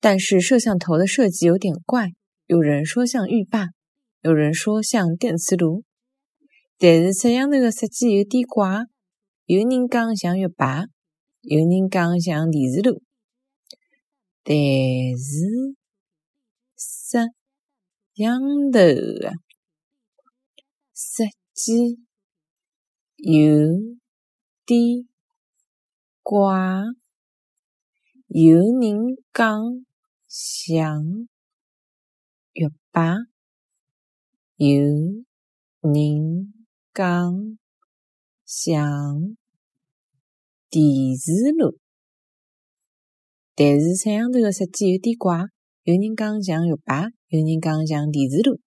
但是摄像头的设计有点怪，有人说像浴霸，有人说像电磁炉。但是摄像头的设计有点怪，有人讲像浴霸，有人讲像电磁炉。但是摄像头的设计有点怪，有人讲像浴霸，有人讲像电磁炉。但是摄像头的设计有点怪，有人讲像浴霸，有人讲像电磁炉。